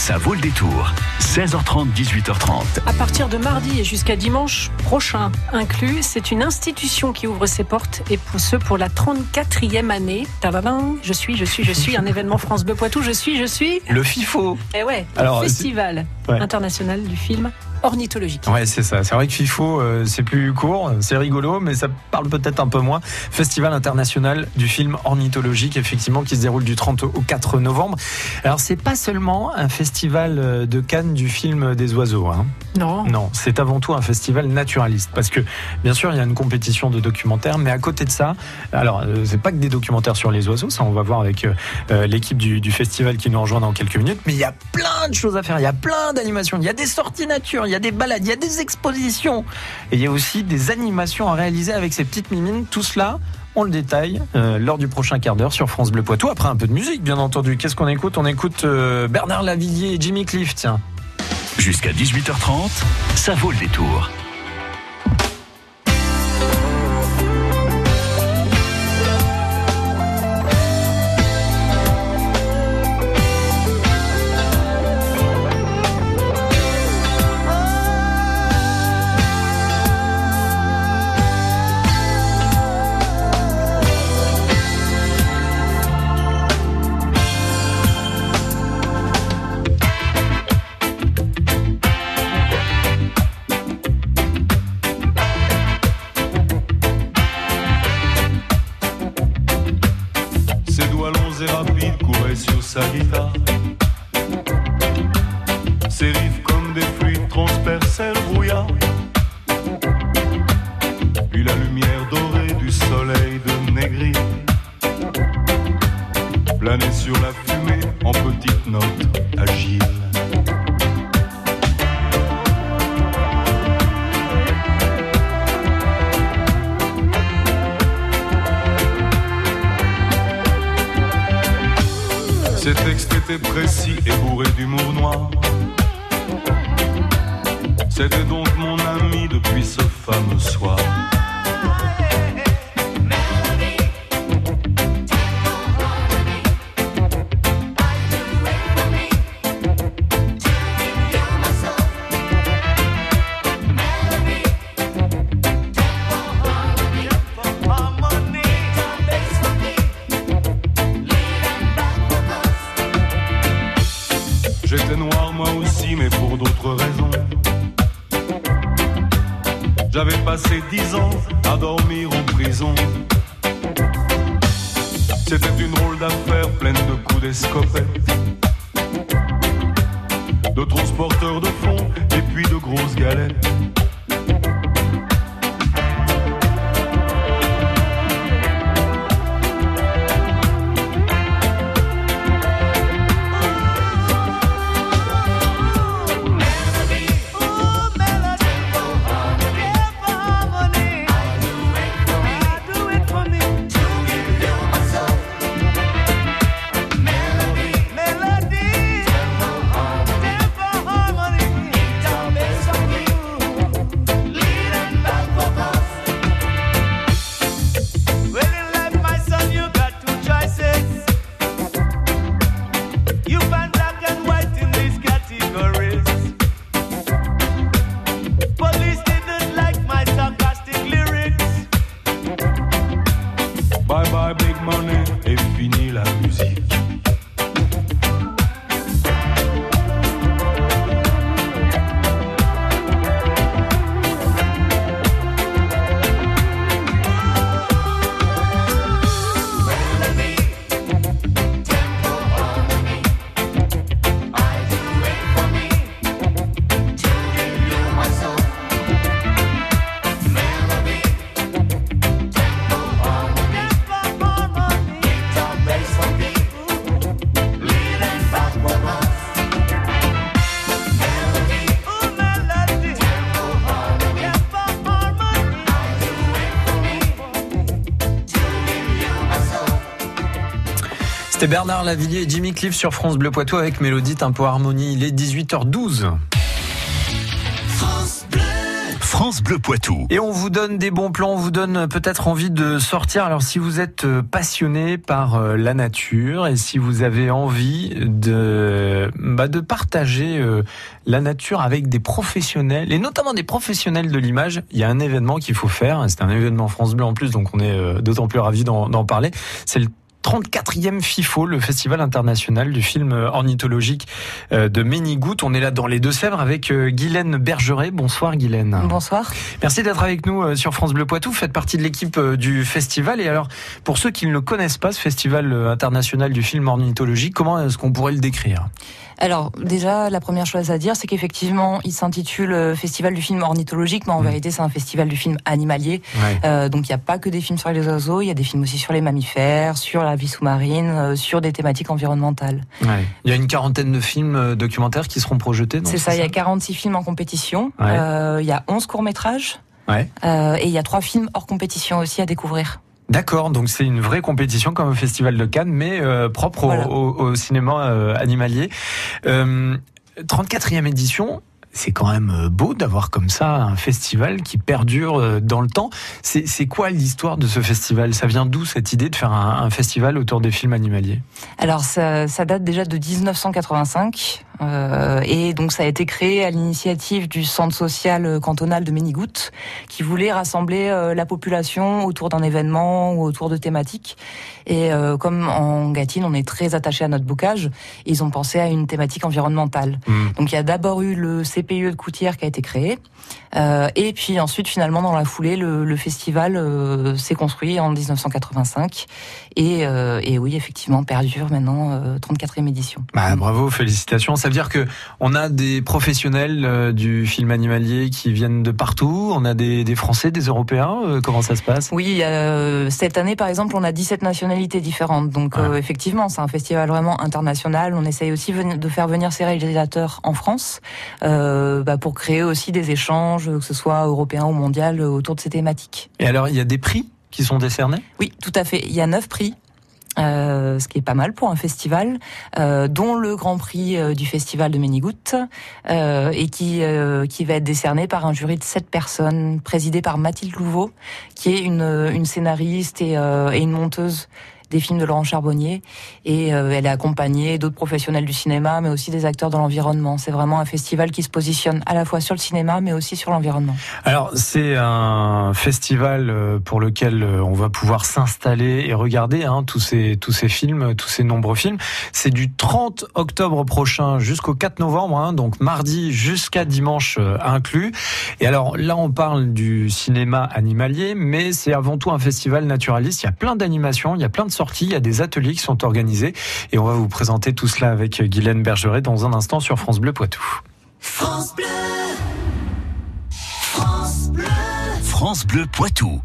Ça vaut le détour. 16h30, 18h30. À partir de mardi et jusqu'à dimanche prochain inclus, c'est une institution qui ouvre ses portes et pour ce pour la 34e année. Tadadam, je suis, je suis, je suis un événement France Bleu Poitou. Je suis, je suis. Le FIFO. Eh ouais. Alors, Festival ouais. international du film ornithologique. Ouais, c'est ça. C'est vrai que FIFO, euh, c'est plus court, c'est rigolo, mais ça parle peut-être un peu moins. Festival international du film ornithologique, effectivement, qui se déroule du 30 au 4 novembre. Alors, c'est pas seulement un festival euh, de Cannes du film des oiseaux. Hein. Non. Non, c'est avant tout un festival naturaliste. Parce que, bien sûr, il y a une compétition de documentaires, mais à côté de ça, alors, euh, c'est pas que des documentaires sur les oiseaux, ça, on va voir avec euh, l'équipe du, du, festival qui nous rejoint dans quelques minutes, mais il y a plein de choses à faire. Il y a plein d'animations. Il y a des sorties nature, il y a des balades, il y a des expositions. Et il y a aussi des animations à réaliser avec ces petites mimines. Tout cela, on le détaille euh, lors du prochain quart d'heure sur France Bleu Poitou. Après un peu de musique, bien entendu. Qu'est-ce qu'on écoute? On écoute euh, Bernard Lavillier et Jimmy Cliff, tiens. Jusqu'à 18h30, ça vaut le détour. Sagita Ces textes étaient précis et bourrés d'humour noir. C'était donc mon ami depuis ce fameux soir. Mais pour d'autres raisons. J'avais passé dix ans à dormir en prison. C'était une drôle d'affaire pleine de coups d'escopette, de transporteurs de fonds et puis de grosses galettes. Bernard Lavillier et Jimmy Cliff sur France Bleu Poitou avec Mélodie Tempo Harmonie. Il est 18h12. France Bleu Poitou. Et on vous donne des bons plans, on vous donne peut-être envie de sortir. Alors si vous êtes euh, passionné par euh, la nature et si vous avez envie de, bah, de partager euh, la nature avec des professionnels et notamment des professionnels de l'image, il y a un événement qu'il faut faire. C'est un événement France Bleu en plus, donc on est d'autant plus ravis d'en parler. C'est le 34e FIFO, le Festival international du film ornithologique euh, de Ménigout. On est là dans les Deux-Sèvres avec euh, Guylaine Bergeret. Bonsoir Guylaine. Bonsoir. Merci d'être avec nous euh, sur France Bleu Poitou. Vous faites partie de l'équipe du festival. Et alors, pour ceux qui ne le connaissent pas, ce Festival international du film ornithologique, comment est-ce qu'on pourrait le décrire? Alors déjà, la première chose à dire, c'est qu'effectivement, il s'intitule Festival du film ornithologique, mais en mmh. vérité, c'est un festival du film animalier. Euh, donc il n'y a pas que des films sur les oiseaux, il y a des films aussi sur les mammifères, sur la vie sous-marine, euh, sur des thématiques environnementales. Ouais. Il y a une quarantaine de films documentaires qui seront projetés. C'est ça, il y a 46 films en compétition, il y a 11 courts-métrages, et il y a trois films hors compétition aussi à découvrir. D'accord, donc c'est une vraie compétition comme un festival de Cannes, mais euh, propre au, cinéma euh, animalier. 34e euh, édition, c'est quand même beau d'avoir comme ça un festival qui perdure dans le temps. C'est quoi l'histoire de ce festival? Ça vient d'où cette idée de faire un, festival autour des films animaliers? Alors ça, ça, date déjà de 1985. Euh, et donc ça a été créé à l'initiative du centre social cantonal de Ménigout, qui voulait rassembler euh, la population autour d'un événement ou autour de thématiques. Et euh, comme en Gâtine, on est très attaché à notre bocage, ils ont pensé à une thématique environnementale. Mmh. Donc il y a d'abord eu le CPE de Coutière qui a été créé, et puis ensuite finalement dans la foulée, le, le festival s'est construit en 1985. Et, et oui, effectivement, perdure maintenant 34e édition. Bah, bravo, félicitations. Ça veut dire que on a des professionnels euh, du film animalier qui viennent de partout. On a des, Français, des Européens. Euh, comment ça se passe? Oui, euh, cette année, par exemple, on a 17 nationalités différentes. Donc, effectivement, c'est un festival vraiment international. On essaye aussi de faire venir ces réalisateurs en France bah, pour créer aussi des échanges, que ce soit européen ou mondial, autour de ces thématiques. Et alors, il y a des prix qui sont décernés? Oui, tout à fait. Il y a neuf prix euh, ce qui est pas mal pour un festival, euh, dont le Grand Prix euh, du Festival de Ménigout, et qui qui va être décerné par un jury de sept personnes, présidé par Mathilde Louveau, qui est une, une scénariste et, et une monteuse des films de Laurent Charbonnier. Et euh, elle est accompagnée d'autres professionnels du cinéma, mais aussi des acteurs de l'environnement. C'est vraiment un festival qui se positionne à la fois sur le cinéma, mais aussi sur l'environnement. Alors, c'est un festival euh, pour lequel euh, on va pouvoir s'installer et regarder hein, tous, ces, tous ces films, tous ces nombreux films. C'est du 30 octobre prochain jusqu'au 4 novembre, hein, donc mardi jusqu'à dimanche inclus. Et alors là, on parle du cinéma animalier, mais c'est avant tout un festival naturaliste. Il y a plein d'animations, il y a plein de il y a des ateliers qui sont organisés et on va vous présenter tout cela avec Guylaine Bergeret dans un instant sur France Bleu Poitou. France Bleu. France Bleu. France Bleu Poitou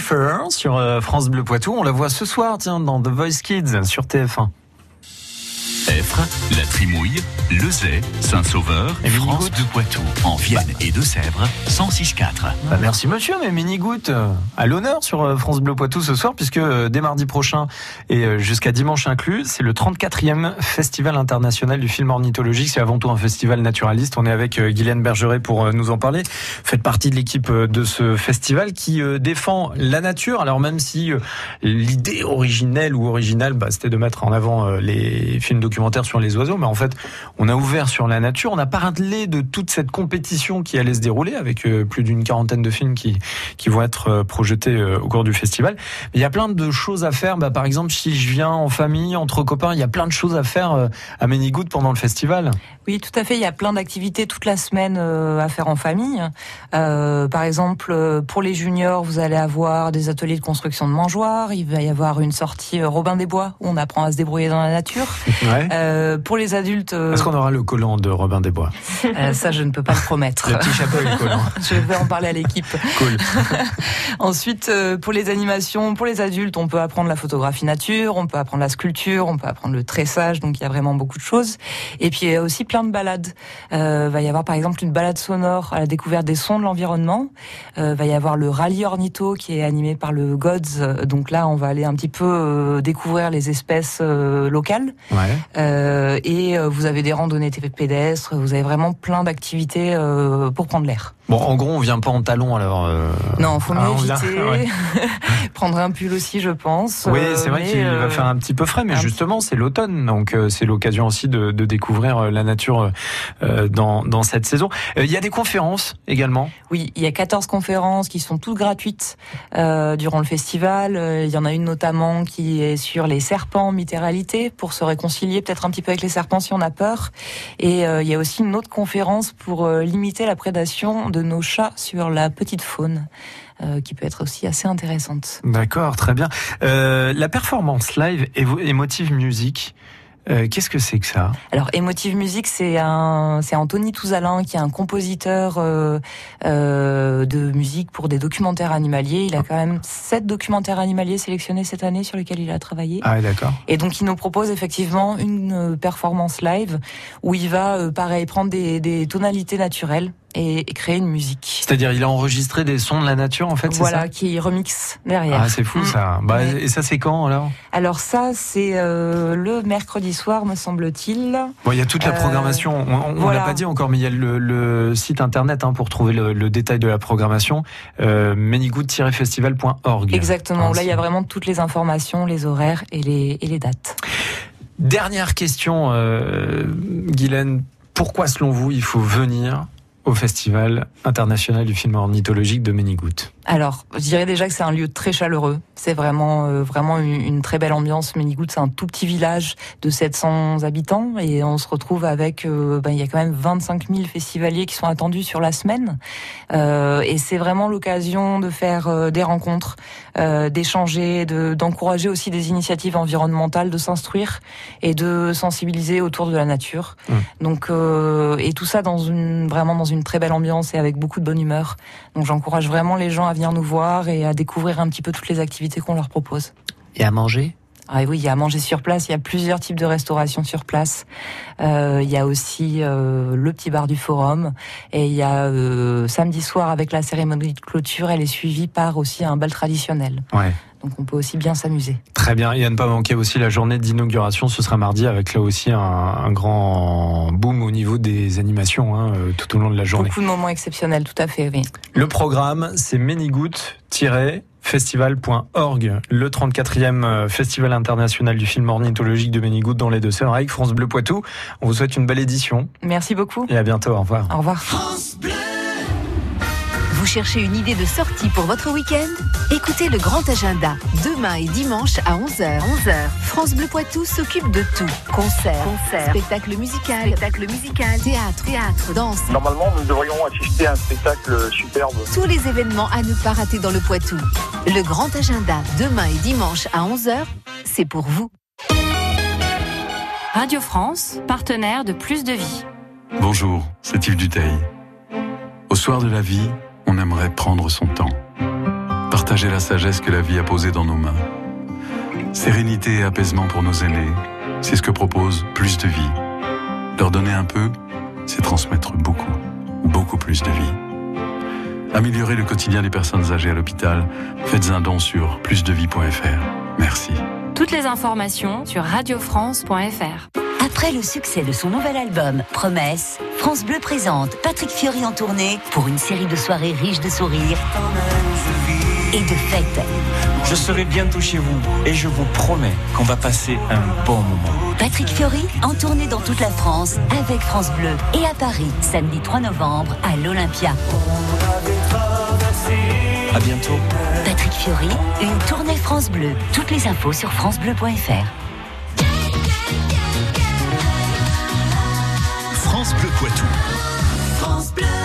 Jennifer sur euh, France Bleu Poitou. On la voit ce soir, tiens, dans The Voice Kids sur TF1. La Trimouille, Lezay, Saint-Sauveur, France de Poitou, en Vienne et de Sèvres, 106.4. Bah, merci monsieur, mais Minigoutte euh, à l'honneur sur euh, France Bleu Poitou ce soir, puisque euh, dès mardi prochain et jusqu'à dimanche inclus, c'est le 34e Festival international du film ornithologique. C'est avant tout un festival naturaliste. On est avec Guylaine Bergeret pour nous en parler. Faites partie de l'équipe de ce festival qui défend la nature. Alors même si l'idée originelle ou originale, bah, c'était de mettre en avant les films documentaires sur les oiseaux, mais en fait, on a ouvert sur la nature. On a parlé de toute cette compétition qui allait se dérouler avec euh, plus d'une quarantaine de films qui, qui vont être euh, projetés euh, au cours du festival. Mais il y a plein de choses à faire. Bah, par exemple, si je viens en famille, entre copains, il y a plein de choses à faire à Ménigout pendant le festival. Oui, tout à fait. Il y a plein d'activités toute la semaine à faire en famille. Euh, par exemple, pour les juniors, vous allez avoir des ateliers de construction de mangeoires. Il va y avoir une sortie Robin des Bois où on apprend à se débrouiller dans la nature. Ouais. Euh, pour les adultes, euh, Est-ce qu'on aura le collant de Robin des Bois euh, ça je ne peux pas le promettre. Le petit chapeau et le collant. Je vais en parler à l'équipe. Cool. Ensuite, euh, pour les animations, pour les adultes, on peut apprendre la photographie nature, on peut apprendre la sculpture, on peut apprendre le tressage, donc il y a vraiment beaucoup de choses. Et puis il y a aussi plein de balades. Euh, va y avoir par exemple une balade sonore à la découverte des sons de l'environnement. Euh, va y avoir le rallye ornitho qui est animé par le GODS. Euh, Donc là, on va aller un petit peu euh, découvrir les espèces euh, locales. Ouais. Euh, et euh, vous avez des randonnées pédestres, vous avez vraiment plein d'activités euh, pour prendre l'air. Bon, en gros, on vient pas en talon alors. euh, Non, faut mieux ah, on vient- éviter. ouais. Prendre un pull aussi, je pense. Oui, c'est vrai qu'il euh, va faire un petit peu frais, mais un justement, c'est l'automne, donc c'est l'occasion aussi de, de découvrir la nature euh, dans, dans cette saison. Il y a des conférences également. Oui, il y a 14 conférences qui sont toutes gratuites durant le festival. Il y en a une notamment qui est sur les serpents en minéralité pour se réconcilier peut-être un petit peu avec les serpents si on a peur. Et euh, il y a aussi une autre conférence pour euh, limiter la prédation de nos chats sur la petite faune. euh, qui peut être aussi assez intéressante. D'accord, très bien. La performance live Emotive Music, euh, qu'est-ce que c'est que ça? Alors, Emotive Music, c'est un, c'est Anthony Touzalin qui est un compositeur euh, euh, de musique pour des documentaires animaliers. Il a quand même sept documentaires animaliers sélectionnés cette année sur lesquels il a travaillé. Ah, d'accord. Et donc, il nous propose effectivement une euh, performance live où il va, euh, pareil, prendre des, des tonalités naturelles et, et créer une musique. C'est-à-dire, il a enregistré des sons de la nature, en fait, c'est Voilà, qui remixe derrière. Ah, c'est fou Mm. ça. Bah. Et ça, c'est quand alors Alors ça, c'est euh, le mercredi soir, me semble-t-il. Bon, il y a toute la Euh, programmation. On- voilà. l'a pas dit encore, mais il y a le, le site internet hein, pour trouver le, le détail de la programmation. Euh, menigout-festival.org. Exactement. Ah, Là, il y a vraiment toutes les informations, les horaires et les, et les dates. Dernière question, euh, Guylaine. Pourquoi, selon vous, il faut venir au Festival international du film ornithologique de Menigout Alors, je dirais déjà que c'est un lieu très chaleureux. C'est vraiment, euh, vraiment une, très belle ambiance. Ménigout, c'est un tout petit village de 700 habitants et on se retrouve avec, euh, ben, il y a quand même 25 000 festivaliers qui sont attendus sur la semaine. Euh, et c'est vraiment l'occasion de faire euh, des rencontres, d'échanger, de- d'encourager aussi des initiatives environnementales, de s'instruire et de sensibiliser autour de la nature. Mmh. Donc, euh, et tout ça dans une, vraiment dans une très belle ambiance et avec beaucoup de bonne humeur. Donc, j'encourage vraiment les gens à venir nous voir et à découvrir un petit peu toutes les activités qu'on leur propose. Et à manger? Ah oui, il y a à manger sur place, il y a plusieurs types de restauration sur place. Euh, il y a aussi euh, le petit bar du forum et il y a euh, samedi soir avec la cérémonie de clôture, elle est suivie par aussi un bal traditionnel. Ouais. Donc on peut aussi bien s'amuser. Très bien. Et à ne pas manquer aussi la journée d'inauguration. Ce sera mardi avec là aussi un, un grand boom au niveau des animations hein, euh, tout au long de la journée. Beaucoup de moments exceptionnels, tout à fait, oui. Le programme, c'est menigout-festival.org, le 34e euh, Festival international du film ornithologique de Menigout dans les Deux-Sœurs avec France Bleu Poitou. On vous souhaite une belle édition Merci beaucoup. et à bientôt. Au revoir. Au revoir. Vous cherchez une idée de sortie pour votre week-end? Écoutez le grand agenda. Demain et dimanche à 11h. 11h. France Bleu Poitou s'occupe de tout. Concerts, spectacle musical, spectacle musical, théâtre, théâtre, danse. Normalement, nous devrions assister à un spectacle superbe. Tous les événements à ne pas rater dans le Poitou. Le grand agenda, demain et dimanche à 11h, c'est pour vous. Radio France, partenaire de Plus de Vie. Bonjour, c'est Yves Duteil. Au soir de la vie, on aimerait prendre son temps. partager la sagesse que la vie a posée dans nos mains. Sérénité et apaisement pour nos aînés, c'est ce que propose Plus de Vie. Leur donner un peu, c'est transmettre beaucoup, beaucoup plus de vie. Améliorer le quotidien des personnes âgées à l'hôpital, faites un don sur plusdevie.fr. Merci. Toutes les informations sur radiofrance.fr. Après le succès de son nouvel album Promesse, France Bleu présente Patrick Fiori en tournée pour une série de soirées riches de sourires et de fêtes. Je serai bientôt chez vous et je vous promets qu'on va passer un bon moment. Patrick Fiori en tournée dans toute la France avec France Bleu et à Paris samedi 3 novembre à l'Olympia. À bientôt. Patrick Fiori, une tournée France Bleu. Toutes les infos sur francebleu.fr. Bleu Poitou.